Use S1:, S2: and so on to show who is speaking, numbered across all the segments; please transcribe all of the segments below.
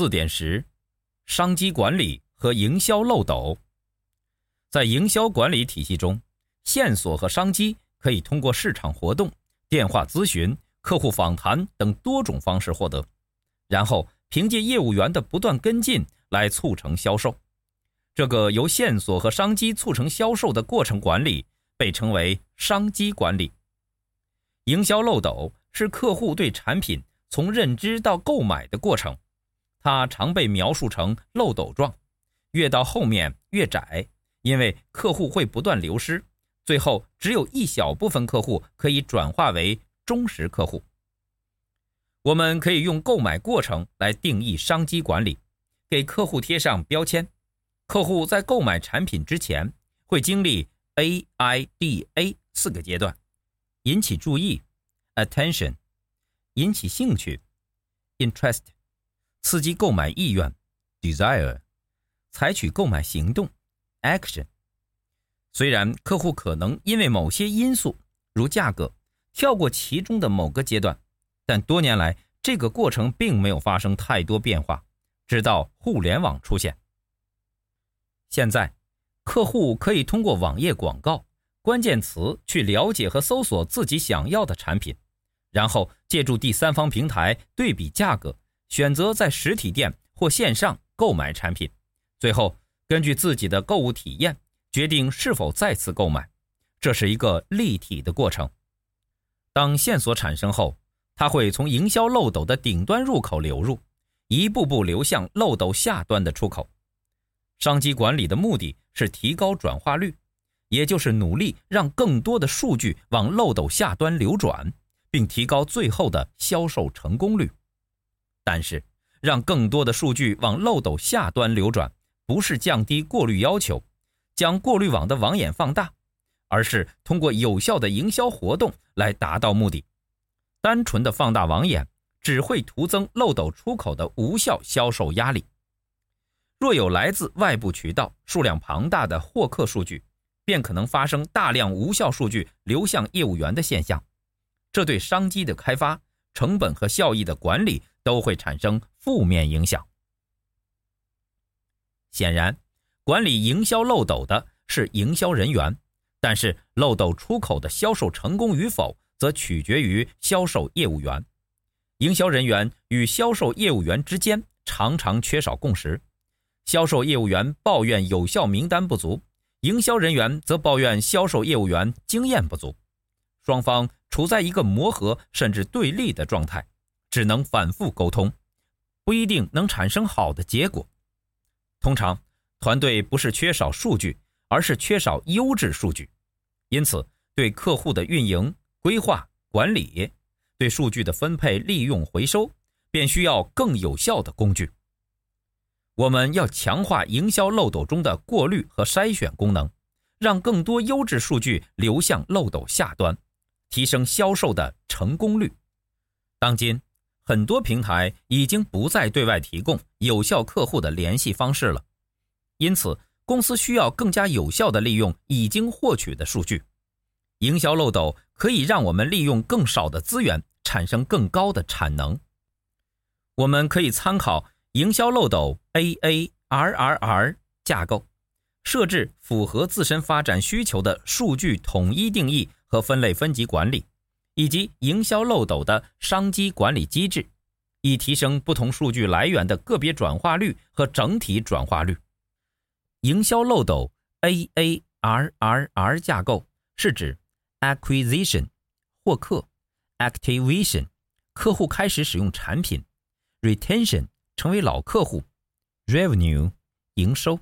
S1: 四点十，商机管理和营销漏斗。在营销管理体系中，线索和商机可以通过市场活动、电话咨询、客户访谈等多种方式获得，然后凭借业务员的不断跟进来促成销售。这个由线索和商机促成销售的过程管理被称为商机管理。营销漏斗是客户对产品从认知到购买的过程，它常被描述成漏斗状，越到后面越窄，因为客户会不断流失，最后只有一小部分客户可以转化为忠实客户。我们可以用购买过程来定义商机管理，给客户贴上标签。客户在购买产品之前会经历 A I D A 四个阶段：引起注意 （attention）、引起兴趣 （interest）、刺激购买意愿 （desire）、采取购买行动 （action）。虽然客户可能因为某些因素，如价格，跳过其中的某个阶段，但多年来这个过程并没有发生太多变化，直到互联网出现。现在，客户可以通过网页广告、关键词去了解和搜索自己想要的产品，然后借助第三方平台对比价格，选择在实体店或线上购买产品，最后根据自己的购物体验决定是否再次购买。这是一个立体的过程。当线索产生后，它会从营销漏斗的顶端入口流入，一步步流向漏斗下端的出口。商机管理的目的是提高转化率，也就是努力让更多的数据往漏斗下端流转，并提高最后的销售成功率。但是，让更多的数据往漏斗下端流转，不是降低过滤要求，将过滤网的网眼放大，而是通过有效的营销活动来达到目的。单纯的放大网眼，只会徒增漏斗出口的无效销售压力。若有来自外部渠道数量庞大的获客数据，便可能发生大量无效数据流向业务员的现象，这对商机的开发、成本和效益的管理都会产生负面影响。显然，管理营销漏斗的是营销人员，但是漏斗出口的销售成功与否，则取决于销售业务员。营销人员与销售业务员之间常常缺少共识。销售业务员抱怨有效名单不足，营销人员则抱怨销售业务员经验不足，双方处在一个磨合甚至对立的状态，只能反复沟通，不一定能产生好的结果。通常，团队不是缺少数据，而是缺少优质数据，因此对客户的运营、规划、管理，对数据的分配、利用、回收，便需要更有效的工具。我们要强化营销漏斗中的过滤和筛选功能，让更多优质数据流向漏斗下端，提升销售的成功率。当今，很多平台已经不再对外提供有效客户的联系方式了，因此公司需要更加有效地利用已经获取的数据。营销漏斗可以让我们利用更少的资源，产生更高的产能。我们可以参考。营销漏斗 AARRR 架构，设置符合自身发展需求的数据统一定义和分类分级管理，以及营销漏斗的商机管理机制，以提升不同数据来源的个别转化率和整体转化率。营销漏斗 AARRR 架构是指 acquisition 获客，activation 客户开始使用产品，retention。成为老客户，revenue 营收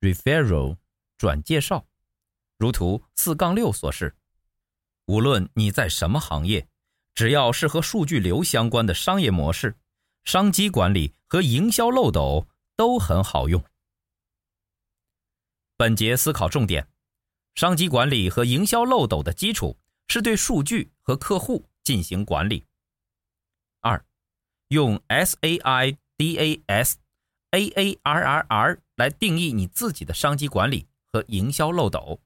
S1: ，referral 转介绍，如图四杠六所示。无论你在什么行业，只要是和数据流相关的商业模式，商机管理和营销漏斗都很好用。本节思考重点：商机管理和营销漏斗的基础是对数据和客户进行管理。二。用 S A I D A S A A R R R 来定义你自己的商机管理和营销漏斗。